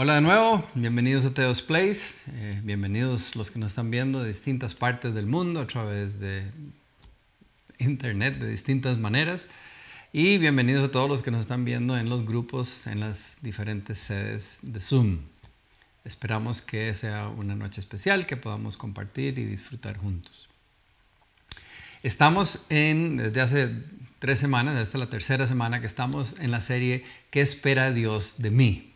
Hola de nuevo, bienvenidos a Teos Place, eh, bienvenidos los que nos están viendo de distintas partes del mundo a través de internet de distintas maneras y bienvenidos a todos los que nos están viendo en los grupos en las diferentes sedes de Zoom. Esperamos que sea una noche especial que podamos compartir y disfrutar juntos. Estamos en, desde hace tres semanas, esta es la tercera semana que estamos en la serie ¿Qué espera Dios de mí?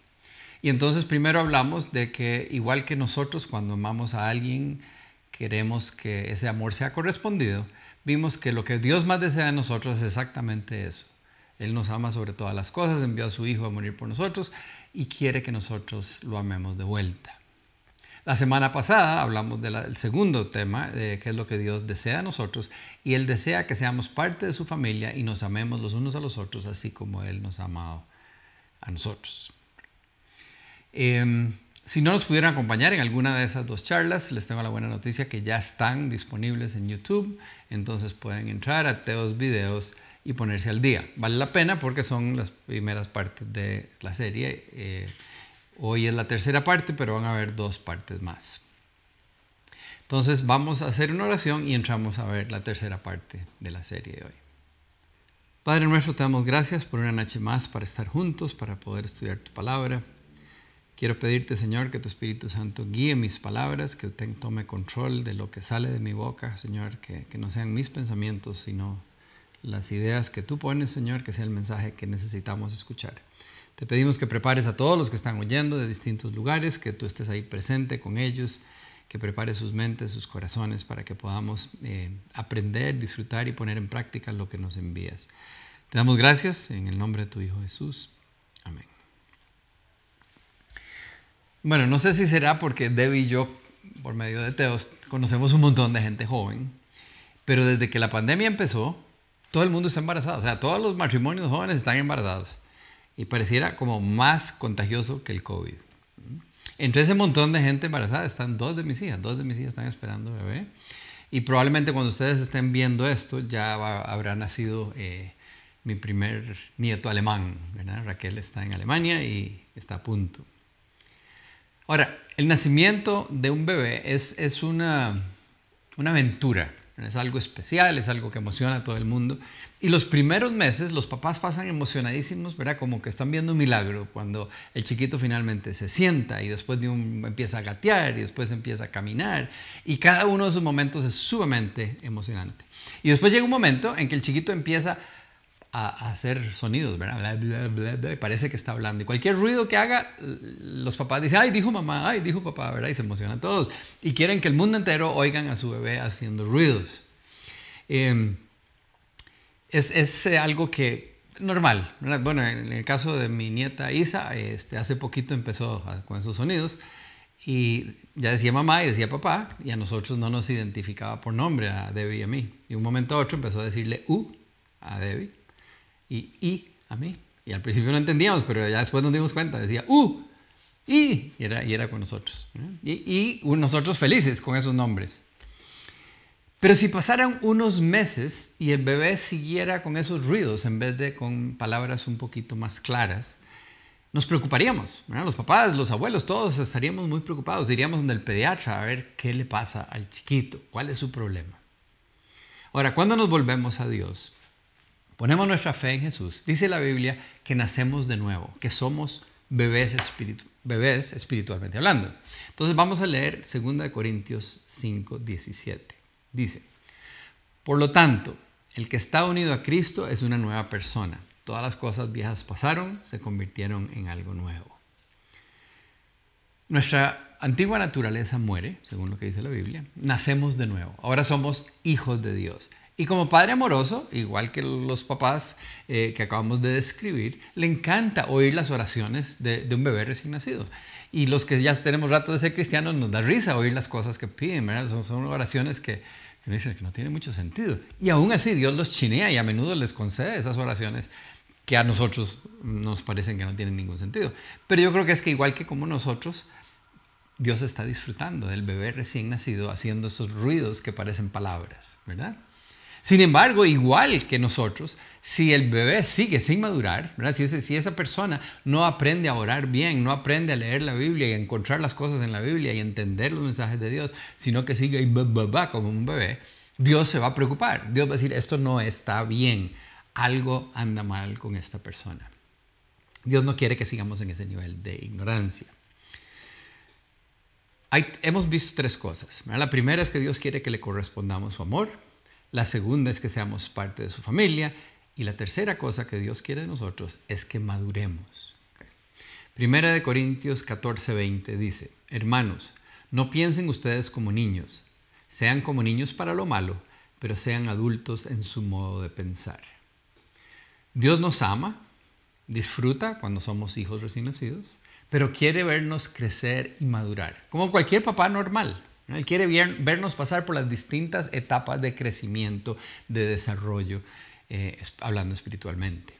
Y entonces primero hablamos de que igual que nosotros cuando amamos a alguien, queremos que ese amor sea correspondido, vimos que lo que Dios más desea de nosotros es exactamente eso. Él nos ama sobre todas las cosas, envió a su Hijo a morir por nosotros y quiere que nosotros lo amemos de vuelta. La semana pasada hablamos del segundo tema, de qué es lo que Dios desea de nosotros, y Él desea que seamos parte de su familia y nos amemos los unos a los otros, así como Él nos ha amado a nosotros. Em, si no nos pudieran acompañar en alguna de esas dos charlas, les tengo la buena noticia que ya están disponibles en YouTube, entonces pueden entrar a Teos Videos y ponerse al día. Vale la pena porque son las primeras partes de la serie. Eh, hoy es la tercera parte, pero van a haber dos partes más. Entonces vamos a hacer una oración y entramos a ver la tercera parte de la serie de hoy. Padre nuestro, te damos gracias por una noche más para estar juntos, para poder estudiar tu palabra. Quiero pedirte, Señor, que tu Espíritu Santo guíe mis palabras, que tome control de lo que sale de mi boca, Señor, que, no sean mis pensamientos, sino las ideas que tú pones, Señor, que sea el mensaje que necesitamos escuchar. Te pedimos que prepares a todos los que están oyendo de distintos lugares, que tú estés ahí presente con ellos, que prepares sus mentes, sus corazones, para que podamos eh, aprender, disfrutar y poner en práctica lo que nos envías. Te damos gracias en el nombre de tu Hijo Jesús. Amén. Bueno, no sé si será porque Debbie y yo, por medio de Teos, conocemos un montón de gente joven, pero desde que la pandemia empezó, todo el mundo está embarazado. O sea, todos los matrimonios jóvenes están embarazados. Y pareciera como más contagioso que el COVID. Entre ese montón de gente embarazada están dos de mis hijas. Dos de mis hijas están esperando bebé. Y probablemente cuando ustedes estén viendo esto ya habrá nacido eh, mi primer nieto alemán. Raquel está en Alemania y está a punto. Ahora, el nacimiento de un bebé es, es una, una aventura, es algo especial, es algo que emociona a todo el mundo. Y los primeros meses los papás pasan emocionadísimos, ¿verdad? Como que están viendo un milagro cuando el chiquito finalmente se sienta y después empieza a gatear y después empieza a caminar. Y cada uno de esos momentos es sumamente emocionante. Y después llega un momento en que el chiquito empieza a, hacer sonidos, ¿verdad? parece que está hablando. Y cualquier ruido que haga, los papás dicen, ay, dijo mamá, ay, dijo papá, ¿verdad? Y se emocionan todos. Y quieren que el mundo entero oigan a su bebé haciendo ruidos. Em, es, es, algo que normal. Bueno, en el caso de mi nieta Isa, este, hace poquito empezó con esos sonidos y ya decía mamá y decía papá y a nosotros no nos identificaba por nombre a Debbie y a mí. Y un momento a otro empezó a decirle U a Debbie y I a mí. Y al principio no entendíamos, pero ya después nos dimos cuenta, decía U, I, y era, y era con nosotros. Y, y nosotros felices con esos nombres. Pero si pasaran unos meses y el bebé siguiera con esos ruidos en vez de con palabras un poquito más claras, nos preocuparíamos. Los papás, los abuelos, todos estaríamos muy preocupados. Iríamos donde el pediatra a ver qué le pasa al chiquito, cuál es su problema. Ahora, cuando nos volvemos a Dios, ponemos nuestra fe en Jesús, dice la Biblia que nacemos de nuevo, que somos bebés, espiritualmente hablando. Entonces vamos a leer 2 Corintios 5, 17. Dice, por lo tanto, el que está unido a Cristo es una nueva persona. Todas las cosas viejas pasaron, se convirtieron en algo nuevo. Nuestra antigua naturaleza muere, según lo que dice la Biblia. Nacemos de nuevo. Ahora somos hijos de Dios. Y como padre amoroso, igual que los papás eh, que acabamos de describir, le encanta oír las oraciones de, un bebé recién nacido. Y los que ya tenemos rato de ser cristianos nos da risa oír las cosas que piden, ¿verdad? Son, oraciones que, que dicen que no tienen mucho sentido. Y aún así Dios los chinea y a menudo les concede esas oraciones que a nosotros nos parecen que no tienen ningún sentido. Pero yo creo que es que igual que como nosotros, Dios está disfrutando del bebé recién nacido haciendo esos ruidos que parecen palabras, ¿verdad? Sin embargo, igual que nosotros, si el bebé sigue sin madurar, Si, esa persona no aprende a orar bien, no aprende a leer la Biblia y encontrar las cosas en la Biblia y entender los mensajes de Dios, sino que sigue como un bebé, Dios se va a preocupar. Dios va a decir, esto no está bien, algo anda mal con esta persona. Dios no quiere que sigamos en ese nivel de ignorancia. hemos visto tres cosas. La primera es que Dios quiere que le correspondamos su amor. La segunda es que seamos parte de su familia. Y la tercera cosa que Dios quiere de nosotros es que maduremos. Primera de Corintios 14:20 dice, hermanos, no piensen ustedes como niños, sean como niños para lo malo, pero sean adultos en su modo de pensar. Dios nos ama, disfruta cuando somos hijos recién nacidos, pero quiere vernos crecer y madurar, como cualquier papá normal. Él quiere vernos pasar por las distintas etapas de crecimiento, de desarrollo, eh, hablando espiritualmente.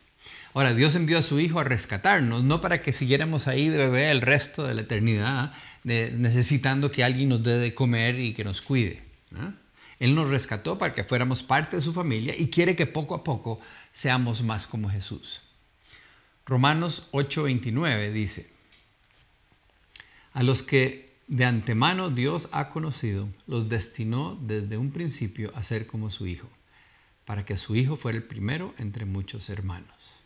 Ahora, Dios envió a su Hijo a rescatarnos, no para que siguiéramos ahí de bebé el resto de la eternidad, necesitando que alguien nos dé de comer y que nos cuide. Él nos rescató para que fuéramos parte de su familia y quiere que poco a poco seamos más como Jesús. Romanos 8:29 dice, a los que de antemano Dios ha conocido, los destinó desde un principio a ser como su Hijo, para que su Hijo fuera el primero entre muchos hermanos.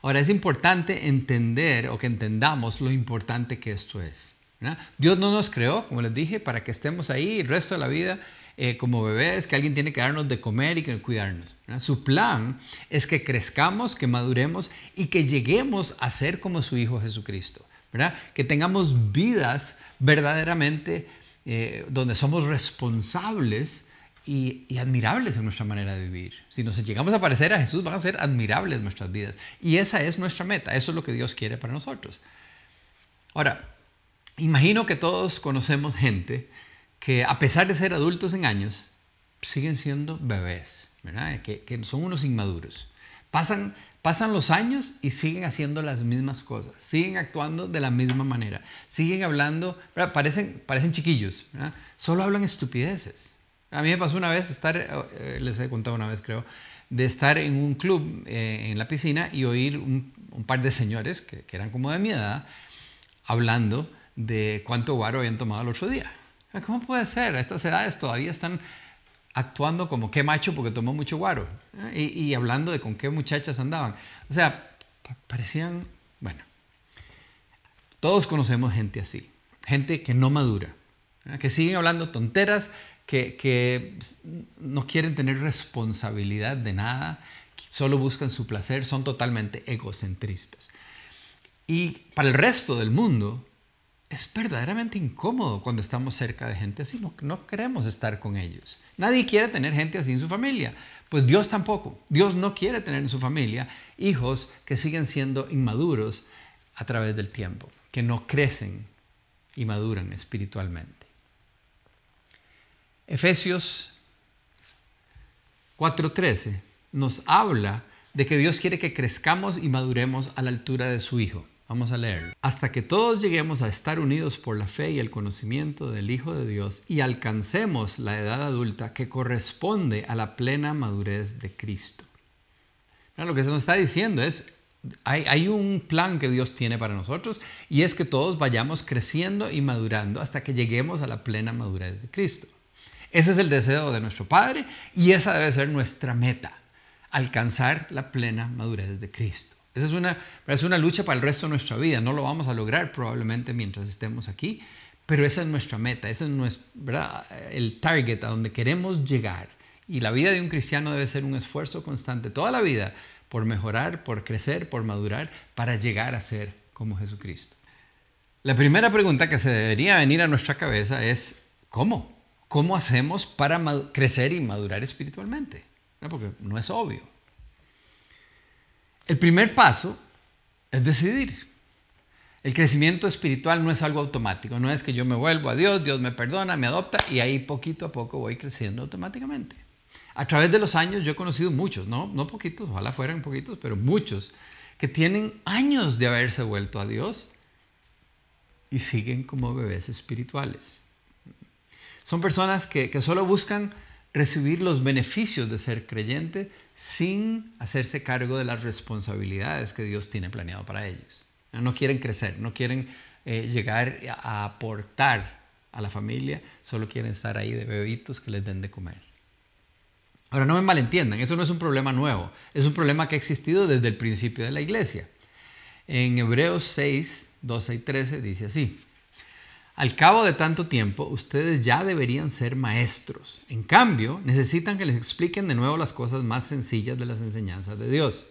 Ahora es importante entender o que entendamos lo importante que esto es. Dios no nos creó, como les dije, para que estemos ahí el resto de la vida eh, como bebés, que alguien tiene que darnos de comer y que cuidarnos. Su plan es que crezcamos, que maduremos y que lleguemos a ser como su Hijo Jesucristo. Que tengamos vidas verdaderamente eh, donde somos responsables y, admirables en nuestra manera de vivir. Si nos llegamos a parecer a Jesús, van a ser admirables nuestras vidas. Y esa es nuestra meta, eso es lo que Dios quiere para nosotros. Ahora, imagino que todos conocemos gente que a pesar de ser adultos en años, siguen siendo bebés, Que, que son unos inmaduros. Pasan Pasan los años y siguen haciendo las mismas cosas, siguen actuando de la misma manera, siguen hablando, parecen, parecen chiquillos, solo hablan estupideces. A mí me pasó una vez estar, eh, les he contado una vez creo, de estar en un club eh, en la piscina y oír un, par de señores que, que, eran como de mi edad hablando de cuánto guaro habían tomado el otro día. ¿Cómo puede ser? A estas edades todavía están actuando como qué macho porque tomó mucho guaro ¿eh? y, hablando de con qué muchachas andaban. O sea, parecían, bueno, todos conocemos gente así, gente que no madura, que siguen hablando tonteras, que, que, no quieren tener responsabilidad de nada, solo buscan su placer, son totalmente egocentristas. Y para el resto del mundo, es verdaderamente incómodo cuando estamos cerca de gente así. No, no queremos estar con ellos. Nadie quiere tener gente así en su familia. Pues Dios tampoco. Dios no quiere tener en su familia hijos que siguen siendo inmaduros a través del tiempo, que no crecen y maduran espiritualmente. Efesios 4:13 nos habla de que Dios quiere que crezcamos y maduremos a la altura de su Hijo. Vamos a leerlo. Hasta que todos lleguemos a estar unidos por la fe y el conocimiento del Hijo de Dios y alcancemos la edad adulta que corresponde a la plena madurez de Cristo. lo que se nos está diciendo es, hay, hay, un plan que Dios tiene para nosotros y es que todos vayamos creciendo y madurando hasta que lleguemos a la plena madurez de Cristo. Ese es el deseo de nuestro Padre y esa debe ser nuestra meta, alcanzar la plena madurez de Cristo. Esa es una, es una lucha para el resto de nuestra vida. No lo vamos a lograr probablemente mientras estemos aquí, pero esa es nuestra meta, ese es nuestro, el target a donde queremos llegar. Y la vida de un cristiano debe ser un esfuerzo constante toda la vida por mejorar, por crecer, por madurar, para llegar a ser como Jesucristo. La primera pregunta que se debería venir a nuestra cabeza es, ¿cómo? ¿Cómo hacemos para crecer y madurar espiritualmente? Porque no es obvio. El primer paso es decidir. El crecimiento espiritual no es algo automático, no es que yo me vuelvo a Dios, Dios me perdona, me adopta y ahí poquito a poco voy creciendo automáticamente. A través de los años yo he conocido muchos, no, no poquitos, ojalá fueran poquitos, pero muchos que tienen años de haberse vuelto a Dios y siguen como bebés espirituales. Son personas que, que solo buscan recibir los beneficios de ser creyente sin hacerse cargo de las responsabilidades que Dios tiene planeado para ellos. No quieren crecer, no quieren eh, llegar a aportar a la familia, solo quieren estar ahí de bebitos que les den de comer. Ahora, no me malentiendan, eso no es un problema nuevo, es un problema que ha existido desde el principio de la iglesia. En Hebreos 6, 12 y 13 dice así, al cabo de tanto tiempo, ustedes ya deberían ser maestros. En cambio, necesitan que les expliquen de nuevo las cosas más sencillas de las enseñanzas de Dios.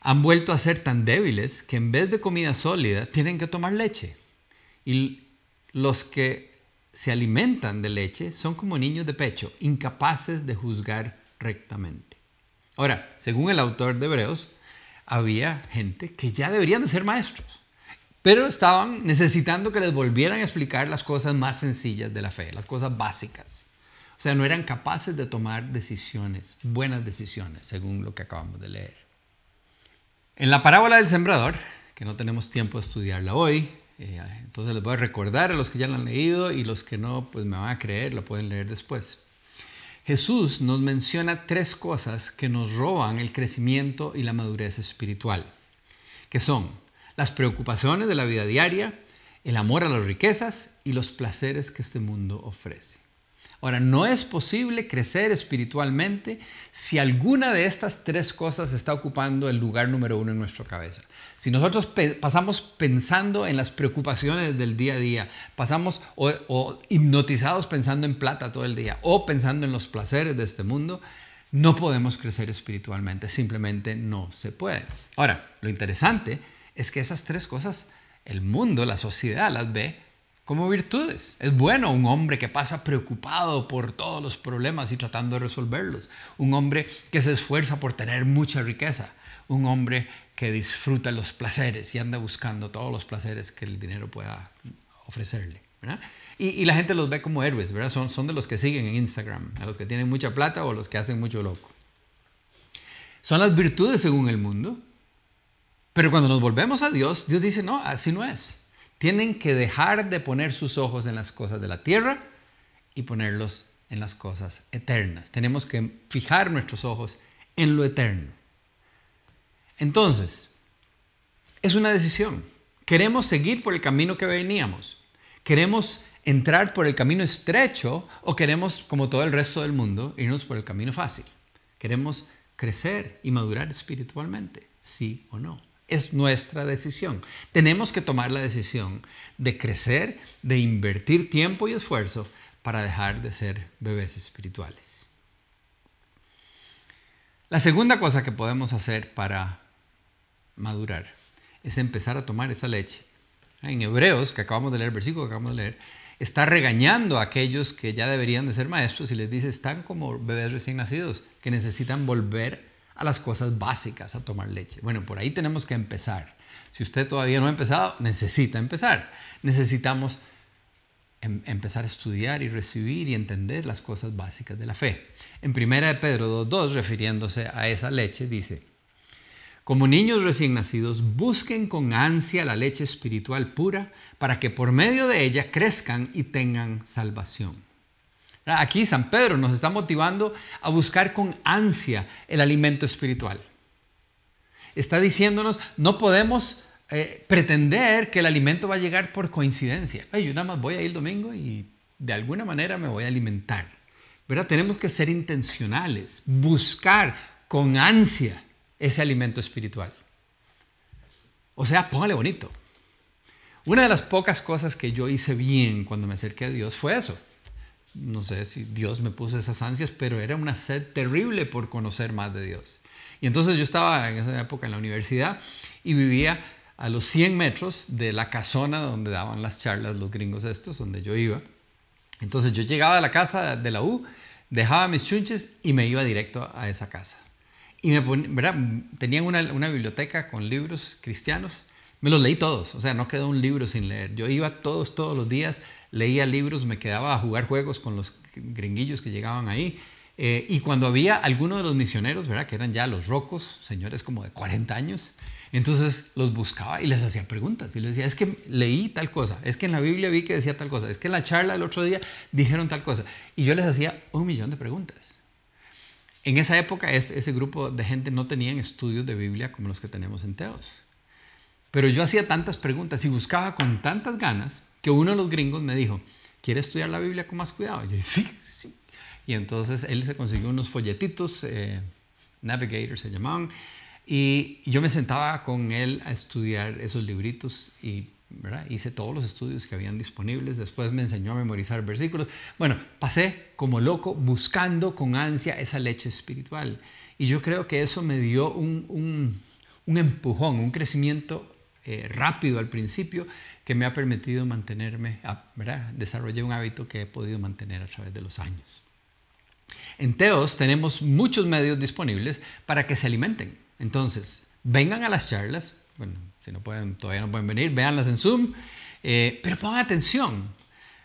Han vuelto a ser tan débiles que en vez de comida sólida tienen que tomar leche. Y los que se alimentan de leche son como niños de pecho, incapaces de juzgar rectamente. Ahora, según el autor de Hebreos, había gente que ya deberían de ser maestros pero estaban necesitando que les volvieran a explicar las cosas más sencillas de la fe, las cosas básicas. O sea, no eran capaces de tomar decisiones, buenas decisiones, según lo que acabamos de leer. En la parábola del sembrador, que no tenemos tiempo de estudiarla hoy, eh, entonces les voy a recordar a los que ya la han leído y los que no, pues me van a creer, lo pueden leer después. Jesús nos menciona tres cosas que nos roban el crecimiento y la madurez espiritual, que son las preocupaciones de la vida diaria, el amor a las riquezas y los placeres que este mundo ofrece. Ahora, no es posible crecer espiritualmente si alguna de estas tres cosas está ocupando el lugar número uno en nuestra cabeza. Si nosotros pasamos pensando en las preocupaciones del día a día, pasamos o hipnotizados pensando en plata todo el día o pensando en los placeres de este mundo, no podemos crecer espiritualmente, simplemente no se puede. Ahora, lo interesante es que esas tres cosas el mundo, la sociedad las ve como virtudes. Es bueno un hombre que pasa preocupado por todos los problemas y tratando de resolverlos. Un hombre que se esfuerza por tener mucha riqueza. Un hombre que disfruta los placeres y anda buscando todos los placeres que el dinero pueda ofrecerle. Y, la gente los ve como héroes, ¿verdad? Son, son de los que siguen en Instagram, a los que tienen mucha plata o los que hacen mucho loco. Son las virtudes según el mundo, pero cuando nos volvemos a Dios, Dios dice, no, así no es. Tienen que dejar de poner sus ojos en las cosas de la tierra y ponerlos en las cosas eternas. Tenemos que fijar nuestros ojos en lo eterno. Entonces, es una decisión. ¿Queremos seguir por el camino que veníamos? ¿Queremos entrar por el camino estrecho o queremos, como todo el resto del mundo, irnos por el camino fácil? ¿Queremos crecer y madurar espiritualmente? ¿Sí o no? Es nuestra decisión. Tenemos que tomar la decisión de crecer, de invertir tiempo y esfuerzo para dejar de ser bebés espirituales. La segunda cosa que podemos hacer para madurar es empezar a tomar esa leche. En Hebreos, que acabamos de leer, versículo acabamos de leer, está regañando a aquellos que ya deberían de ser maestros y les dice, están como bebés recién nacidos, que necesitan volver a las cosas básicas, a tomar leche. Bueno, por ahí tenemos que empezar. Si usted todavía no ha empezado, necesita empezar. Necesitamos em, empezar a estudiar y recibir y entender las cosas básicas de la fe. En 1 de Pedro 2.2, refiriéndose a esa leche, dice, como niños recién nacidos, busquen con ansia la leche espiritual pura para que por medio de ella crezcan y tengan salvación. Aquí San Pedro nos está motivando a buscar con ansia el alimento espiritual. Está diciéndonos, no podemos eh, pretender que el alimento va a llegar por coincidencia. yo nada más voy a ir el domingo y de alguna manera me voy a alimentar. ¿verdad? Tenemos que ser intencionales, buscar con ansia ese alimento espiritual. O sea, póngale bonito. Una de las pocas cosas que yo hice bien cuando me acerqué a Dios fue eso no sé si Dios me puso esas ansias, pero era una sed terrible por conocer más de Dios. Y entonces yo estaba en esa época en la universidad y vivía a los 100 metros de la casona donde daban las charlas los gringos estos, donde yo iba. Entonces yo llegaba a la casa de la U, dejaba mis chunches y me iba directo a esa casa. Y me tenían una biblioteca con libros cristianos. Me los leí todos, o sea, no quedó un libro sin leer. Yo iba todos, todos los días leía libros, me quedaba a jugar juegos con los gringuillos que llegaban ahí. Eh, y cuando había algunos de los misioneros, ¿verdad? Que eran ya los rocos, señores como de 40 años, entonces los buscaba y les hacía preguntas y les decía, es que leí tal cosa, es que en la Biblia vi que decía tal cosa, es que en la charla del otro día dijeron tal cosa. Y yo les hacía un millón de preguntas. En esa época ese grupo de gente no tenían estudios de Biblia como los que tenemos en Teos. Pero yo hacía tantas preguntas y buscaba con tantas ganas que uno de los gringos me dijo, ¿quiere estudiar la Biblia con más cuidado? Y yo sí, sí. Y entonces él se consiguió unos folletitos, eh, Navigator se llamaban, y yo me sentaba con él a estudiar esos libritos y hice todos los estudios que habían disponibles. Después me enseñó a memorizar versículos. Bueno, pasé como loco buscando con ansia esa leche espiritual. Y yo creo que eso me dio un, empujón, un crecimiento eh, rápido al principio que me ha permitido mantenerme, ¿verdad? desarrollé un hábito que he podido mantener a través de los años. En Teos tenemos muchos medios disponibles para que se alimenten. Entonces, vengan a las charlas, bueno, si no pueden, todavía no pueden venir, véanlas en Zoom, eh, pero pongan atención.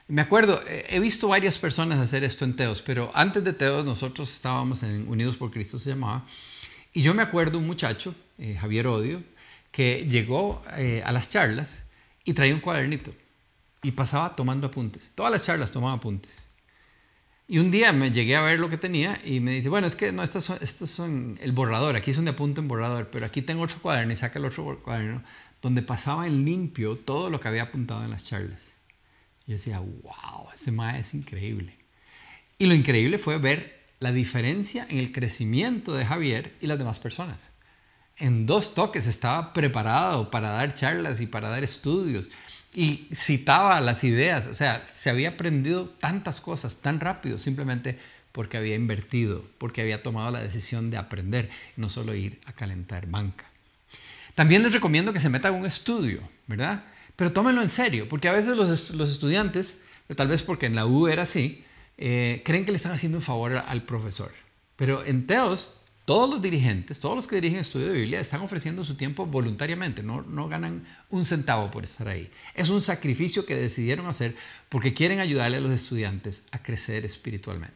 Me acuerdo, eh, he visto varias personas hacer esto en Teos, pero antes de Teos nosotros estábamos en Unidos por Cristo, se llamaba, y yo me acuerdo un muchacho, eh, Javier Odio, que llegó a las charlas y traía un cuadernito y pasaba tomando apuntes. Todas las charlas tomaba apuntes. Y un día me llegué a ver lo que tenía y me dice, bueno, es que no, estas son, estas son el borrador, aquí son de apunte en borrador, pero aquí tengo otro cuaderno y saca el otro cuaderno donde pasaba en limpio todo lo que había apuntado en las charlas. Y decía, wow, ese mae es increíble. Y lo increíble fue ver la diferencia en el crecimiento de Javier y las demás personas. En dos toques estaba preparado para dar charlas y para dar estudios y citaba las ideas, o sea, se había aprendido tantas cosas tan rápido simplemente porque había invertido, porque había tomado la decisión de aprender, no solo ir a calentar banca. También les recomiendo que se metan a un estudio, ¿verdad? Pero tómenlo en serio, porque a veces los, los estudiantes, tal vez porque en la U era así, eh, creen que le están haciendo un favor al profesor. Pero en Teos todos los dirigentes, todos los que dirigen estudio de Biblia están ofreciendo su tiempo voluntariamente, no, ganan un centavo por estar ahí. Es un sacrificio que decidieron hacer porque quieren ayudarle a los estudiantes a crecer espiritualmente.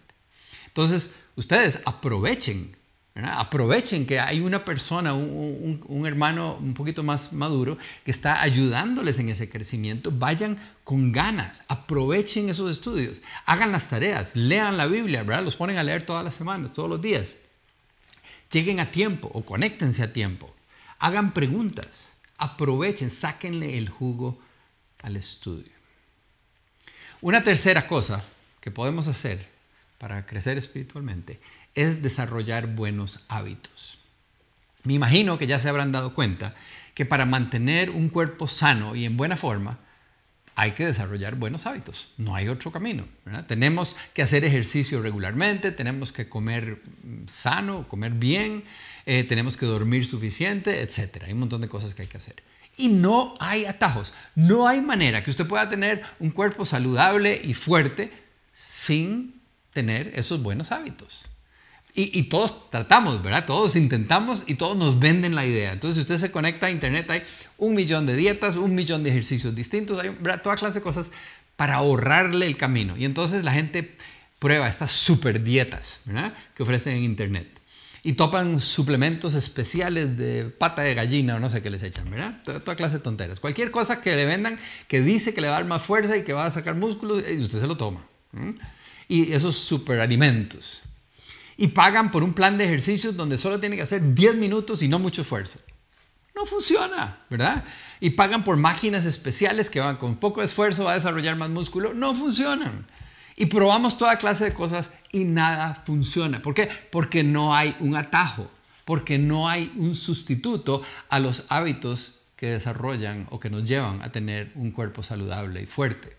Entonces, ustedes aprovechen, aprovechen que hay una persona, un, un, hermano un poquito más maduro que está ayudándoles en ese crecimiento. Vayan con ganas, aprovechen esos estudios, hagan las tareas, lean la Biblia, ¿verdad? Los ponen a leer todas las semanas, todos los días lleguen a tiempo o conéctense a tiempo. Hagan preguntas, aprovechen, sáquenle el jugo al estudio. Una tercera cosa que podemos hacer para crecer espiritualmente es desarrollar buenos hábitos. Me imagino que ya se habrán dado cuenta que para mantener un cuerpo sano y en buena forma, hay que desarrollar buenos hábitos, no hay otro camino. Tenemos que hacer ejercicio regularmente, tenemos que comer mm, sano, comer bien, eh, tenemos que dormir suficiente, etc. Hay un montón de cosas que hay que hacer. Y no hay atajos, no hay manera que usted pueda tener un cuerpo saludable y fuerte sin tener esos buenos hábitos. Y, todos tratamos, ¿verdad? Todos intentamos y todos nos venden la idea. Entonces, si usted se conecta a Internet, hay un millón de dietas, un millón de ejercicios distintos, hay toda clase de cosas para ahorrarle el camino. Y entonces la gente prueba estas super dietas, ¿verdad? Que ofrecen en Internet. Y topan suplementos especiales de pata de gallina o no sé qué les echan, ¿verdad? Toda, clase de tonteras. Cualquier cosa que le vendan que dice que le va a dar más fuerza y que va a sacar músculos, y usted se lo toma. Y esos superalimentos y pagan por un plan de ejercicios donde solo tiene que hacer 10 minutos y no mucho esfuerzo. No funciona, ¿verdad? Y pagan por máquinas especiales que van con poco esfuerzo a desarrollar más músculo. No funcionan. Y probamos toda clase de cosas y nada funciona. ¿Por qué? Porque no hay un atajo, porque no hay un sustituto a los hábitos que desarrollan o que nos llevan a tener un cuerpo saludable y fuerte.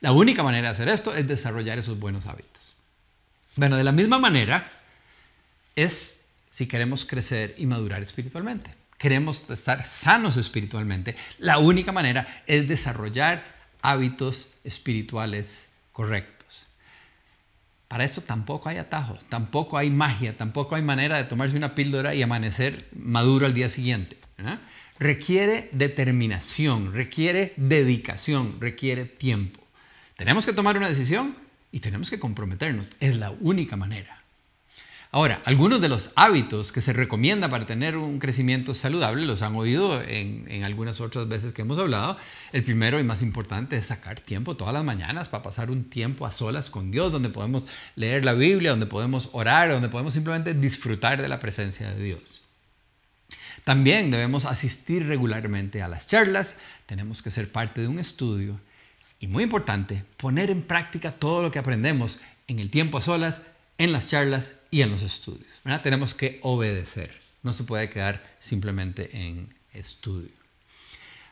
La única manera de hacer esto es desarrollar esos buenos hábitos. Bueno, de la misma manera, es si queremos crecer y madurar espiritualmente. Queremos estar sanos espiritualmente. La única manera es desarrollar hábitos espirituales correctos. Para esto tampoco hay atajos, tampoco hay magia, tampoco hay manera de tomarse una píldora y amanecer maduro al día siguiente. Requiere determinación, requiere dedicación, requiere tiempo. Tenemos que tomar una decisión y tenemos que comprometernos. Es la única manera. Ahora, algunos de los hábitos que se recomienda para tener un crecimiento saludable los han oído en, algunas otras veces que hemos hablado. El primero y más importante es sacar tiempo todas las mañanas para pasar un tiempo a solas con Dios, donde podemos leer la Biblia, donde podemos orar, donde podemos simplemente disfrutar de la presencia de Dios. También debemos asistir regularmente a las charlas, tenemos que ser parte de un estudio y muy importante, poner en práctica todo lo que aprendemos en el tiempo a solas en las charlas y en los estudios. Tenemos que obedecer, no se puede quedar simplemente en estudio.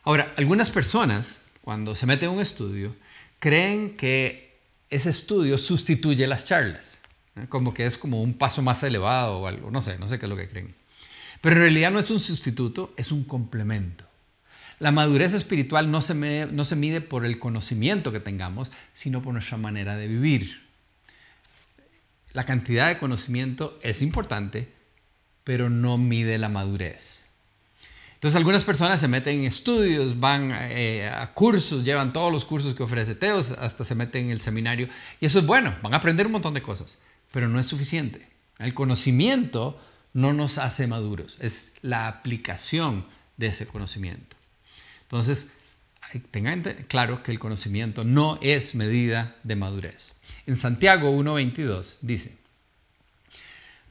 Ahora, algunas personas, cuando se meten en un estudio, creen que ese estudio sustituye las charlas, como que es como un paso más elevado o algo, no sé, no sé qué es lo que creen. Pero en realidad no es un sustituto, es un complemento. La madurez espiritual no se, no se mide por el conocimiento que tengamos, sino por nuestra manera de vivir la cantidad de conocimiento es importante, pero no mide la madurez. Entonces algunas personas se meten en estudios, van eh, a cursos, llevan todos los cursos que ofrece Teos, hasta se meten en el seminario. Y eso es bueno, van a aprender un montón de cosas, pero no es suficiente. El conocimiento no nos hace maduros, es la aplicación de ese conocimiento. Entonces, tengan claro que el conocimiento no es medida de madurez. En Santiago 1.22 dice,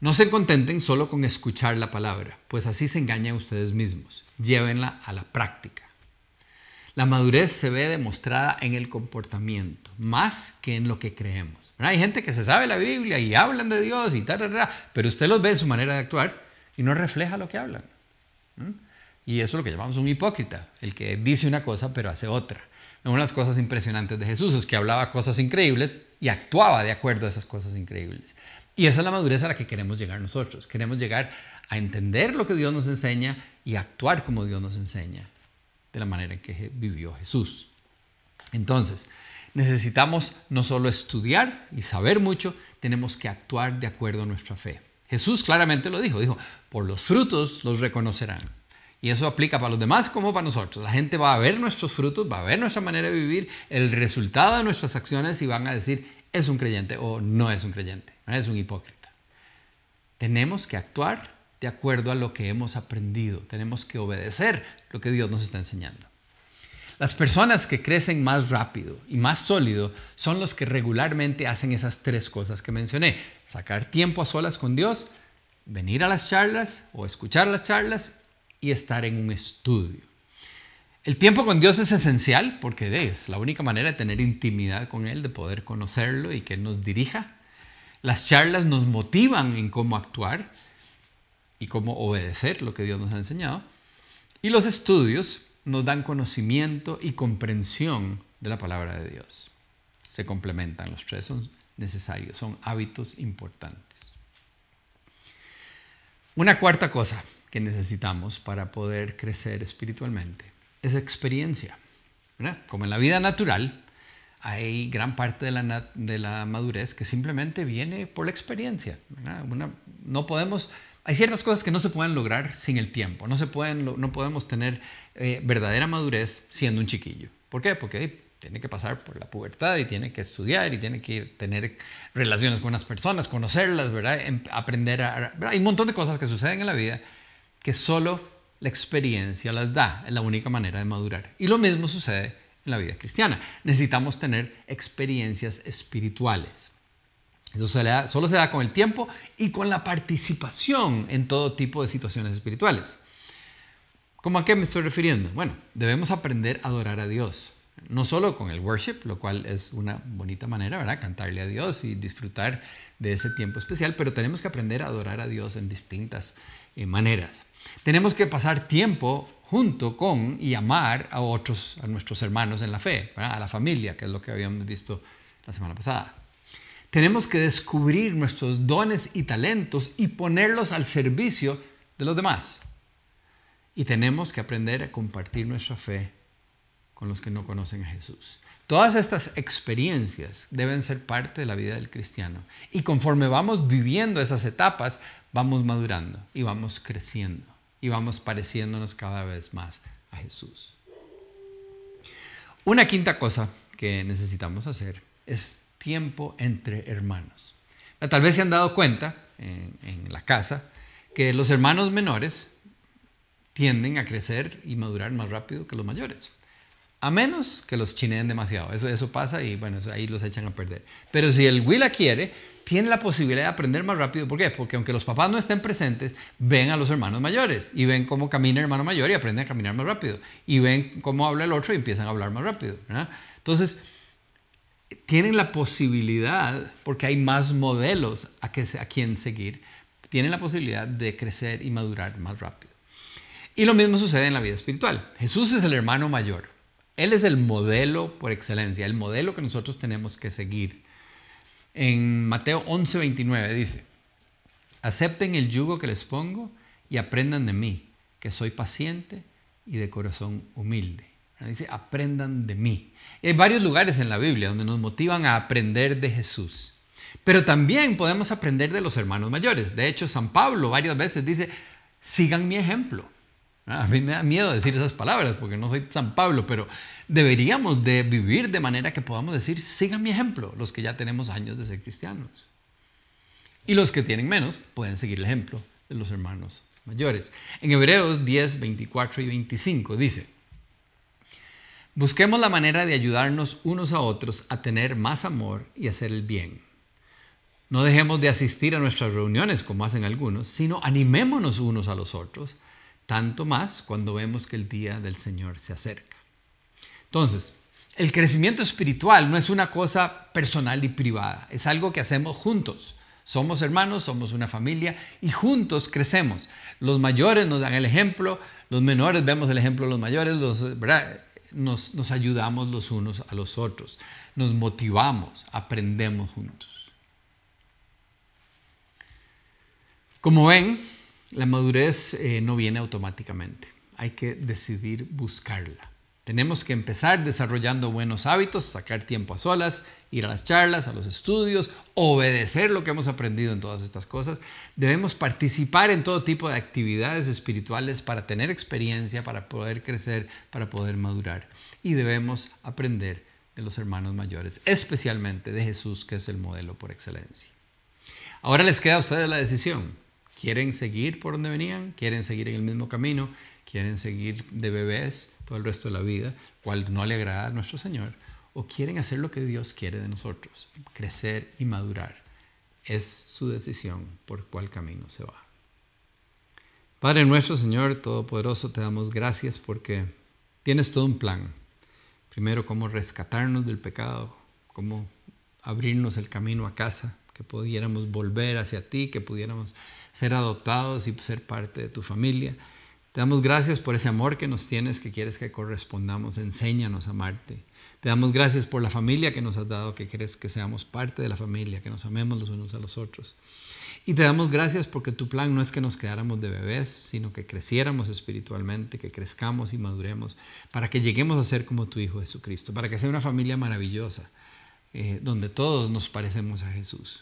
no se contenten solo con escuchar la palabra, pues así se engañan ustedes mismos. Llévenla a la práctica. La madurez se ve demostrada en el comportamiento, más que en lo que creemos. Hay gente que se sabe la Biblia y hablan de Dios y tal, pero usted los ve en su manera de actuar y no refleja lo que hablan. Y eso es lo que llamamos un hipócrita, el que dice una cosa pero hace otra. Una de las cosas impresionantes de Jesús es que hablaba cosas increíbles y actuaba de acuerdo a esas cosas increíbles. Y esa es la madurez a la que queremos llegar nosotros. Queremos llegar a entender lo que Dios nos enseña y actuar como Dios nos enseña, de la manera en que vivió Jesús. Entonces, necesitamos no solo estudiar y saber mucho, tenemos que actuar de acuerdo a nuestra fe. Jesús claramente lo dijo, dijo, por los frutos los reconocerán. Y eso aplica para los demás como para nosotros. La gente va a ver nuestros frutos, va a ver nuestra manera de vivir, el resultado de nuestras acciones y van a decir, es un creyente o no es un creyente, no es un hipócrita. Tenemos que actuar de acuerdo a lo que hemos aprendido. Tenemos que obedecer lo que Dios nos está enseñando. Las personas que crecen más rápido y más sólido son los que regularmente hacen esas tres cosas que mencioné. Sacar tiempo a solas con Dios, venir a las charlas o escuchar las charlas y estar en un estudio. El tiempo con Dios es esencial porque es la única manera de tener intimidad con Él, de poder conocerlo y que Él nos dirija. Las charlas nos motivan en cómo actuar y cómo obedecer lo que Dios nos ha enseñado. Y los estudios nos dan conocimiento y comprensión de la palabra de Dios. Se complementan, los tres son necesarios, son hábitos importantes. Una cuarta cosa que necesitamos para poder crecer espiritualmente es experiencia. Como en la vida natural, hay gran parte de la, de la madurez que simplemente viene por la experiencia. no podemos, hay ciertas cosas que no se pueden lograr sin el tiempo. No, se pueden, no podemos tener eh, verdadera madurez siendo un chiquillo. ¿Por qué? Porque tiene que pasar por la pubertad y tiene que estudiar y tiene que tener relaciones con las personas, conocerlas, ¿verdad? Em, aprender a... Hay un montón de cosas que suceden en la vida que solo la experiencia las da, es la única manera de madurar. Y lo mismo sucede en la vida cristiana. Necesitamos tener experiencias espirituales. Eso solo se da con el tiempo y con la participación en todo tipo de situaciones espirituales. ¿Cómo a qué me estoy refiriendo? Bueno, debemos aprender a adorar a Dios. No solo con el worship, lo cual es una bonita manera, ¿verdad? Cantarle a Dios y disfrutar de ese tiempo especial, pero tenemos que aprender a adorar a Dios en distintas eh, maneras. Tenemos que pasar tiempo junto con y amar a otros, a nuestros hermanos en la fe, a la familia, que es lo que habíamos visto la semana pasada. Tenemos que descubrir nuestros dones y talentos y ponerlos al servicio de los demás. Y tenemos que aprender a compartir nuestra fe con los que no conocen a Jesús. Todas estas experiencias deben ser parte de la vida del cristiano. Y conforme vamos viviendo esas etapas, vamos madurando y vamos creciendo y vamos pareciéndonos cada vez más a Jesús. Una quinta cosa que necesitamos hacer es tiempo entre hermanos. Tal vez se han dado cuenta en, en la casa, que los hermanos menores tienden a crecer y madurar más rápido que los mayores. A menos que los chineen demasiado. Eso, eso pasa y bueno, ahí los echan a perder. Pero si el Willa quiere, tiene la posibilidad de aprender más rápido. ¿Por qué? Porque aunque los papás no estén presentes, ven a los hermanos mayores y ven cómo camina el hermano mayor y aprenden a caminar más rápido. Y ven cómo habla el otro y empiezan a hablar más rápido. Entonces, tienen la posibilidad, porque hay más modelos a, que, a quien seguir, tienen la posibilidad de crecer y madurar más rápido. Y lo mismo sucede en la vida espiritual. Jesús es el hermano mayor. Él es el modelo por excelencia, el modelo que nosotros tenemos que seguir. En Mateo 11:29 dice, acepten el yugo que les pongo y aprendan de mí, que soy paciente y de corazón humilde. Dice, aprendan de mí. hay varios lugares en la Biblia donde nos motivan a aprender de Jesús. Pero también podemos aprender de los hermanos mayores. De hecho, San Pablo varias veces dice, sigan mi ejemplo. A mí me da miedo decir esas palabras porque no soy San Pablo, pero deberíamos de vivir de manera que podamos decir, sigan mi ejemplo, los que ya tenemos años de ser cristianos. Y los que tienen menos pueden seguir el ejemplo de los hermanos mayores. En Hebreos 10, 24 y 25 dice, busquemos la manera de ayudarnos unos a otros a tener más amor y hacer el bien. No dejemos de asistir a nuestras reuniones como hacen algunos, sino animémonos unos a los otros tanto más cuando vemos que el día del Señor se acerca. Entonces, el crecimiento espiritual no es una cosa personal y privada, es algo que hacemos juntos. Somos hermanos, somos una familia y juntos crecemos. Los mayores nos dan el ejemplo, los menores vemos el ejemplo de los mayores, Nos, nos ayudamos los unos a los otros, nos motivamos, aprendemos juntos. Como ven, la madurez eh, no viene automáticamente, hay que decidir buscarla. Tenemos que empezar desarrollando buenos hábitos, sacar tiempo a solas, ir a las charlas, a los estudios, obedecer lo que hemos aprendido en todas estas cosas. Debemos participar en todo tipo de actividades espirituales para tener experiencia, para poder crecer, para poder madurar. Y debemos aprender de los hermanos mayores, especialmente de Jesús, que es el modelo por excelencia. Ahora les queda a ustedes la decisión quieren seguir por donde venían, quieren seguir en el mismo camino, quieren seguir de bebés todo el resto de la vida, cual no le agrada a nuestro Señor, o quieren hacer lo que Dios quiere de nosotros, crecer y madurar. Es su decisión por cuál camino se va. Padre nuestro Señor Todopoderoso, te damos gracias porque tienes todo un plan. Primero, cómo rescatarnos del pecado, cómo abrirnos el camino a casa, que pudiéramos volver hacia ti, que pudiéramos ser adoptados y ser parte de tu familia. Te damos gracias por ese amor que nos tienes, que quieres que correspondamos. Enséñanos a amarte. Te damos gracias por la familia que nos has dado, que quieres que seamos parte de la familia, que nos amemos los unos a los otros. Y te damos gracias porque tu plan no es que nos quedáramos de bebés, sino que creciéramos espiritualmente, que crezcamos y maduremos, para que lleguemos a ser como tu Hijo Jesucristo, para que sea una familia maravillosa, eh, donde todos nos parecemos a Jesús.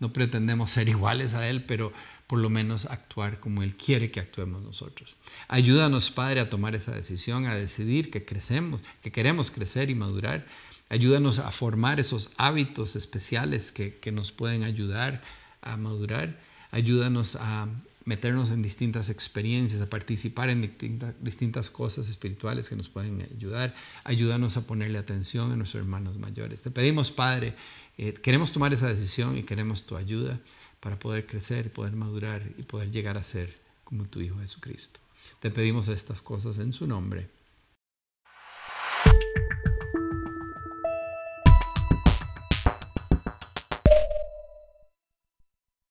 No pretendemos ser iguales a Él, pero por lo menos actuar como Él quiere que actuemos nosotros. Ayúdanos, Padre, a tomar esa decisión, a decidir que crecemos, que queremos crecer y madurar. Ayúdanos a formar esos hábitos especiales que, que nos pueden ayudar a madurar. Ayúdanos a meternos en distintas experiencias, a participar en distintas cosas espirituales que nos pueden ayudar. Ayúdanos a ponerle atención a nuestros hermanos mayores. Te pedimos, Padre, eh, queremos tomar esa decisión y queremos tu ayuda para poder crecer, poder madurar y poder llegar a ser como tu Hijo Jesucristo. Te pedimos estas cosas en su nombre.